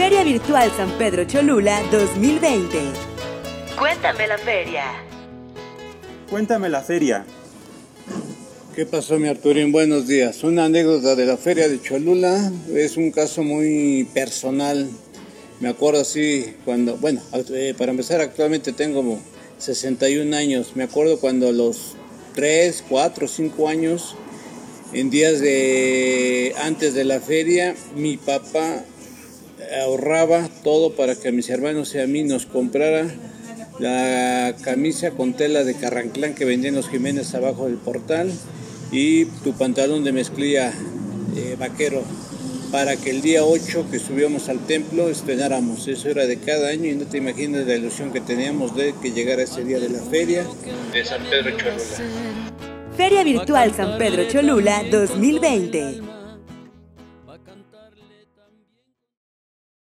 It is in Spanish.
Feria Virtual San Pedro Cholula 2020. Cuéntame la feria. Cuéntame la feria. ¿Qué pasó, mi Arturín? Buenos días. Una anécdota de la feria de Cholula es un caso muy personal. Me acuerdo así cuando, bueno, eh, para empezar, actualmente tengo 61 años. Me acuerdo cuando a los 3, 4, 5 años, en días de antes de la feria, mi papá ahorraba todo para que a mis hermanos y a mí nos comprara la camisa con tela de carranclán que vendían los Jiménez abajo del portal y tu pantalón de mezclilla eh, vaquero para que el día 8 que subíamos al templo estrenáramos. Eso era de cada año y no te imaginas la ilusión que teníamos de que llegara ese día de la feria de San Pedro Cholula. Feria Virtual San Pedro Cholula 2020.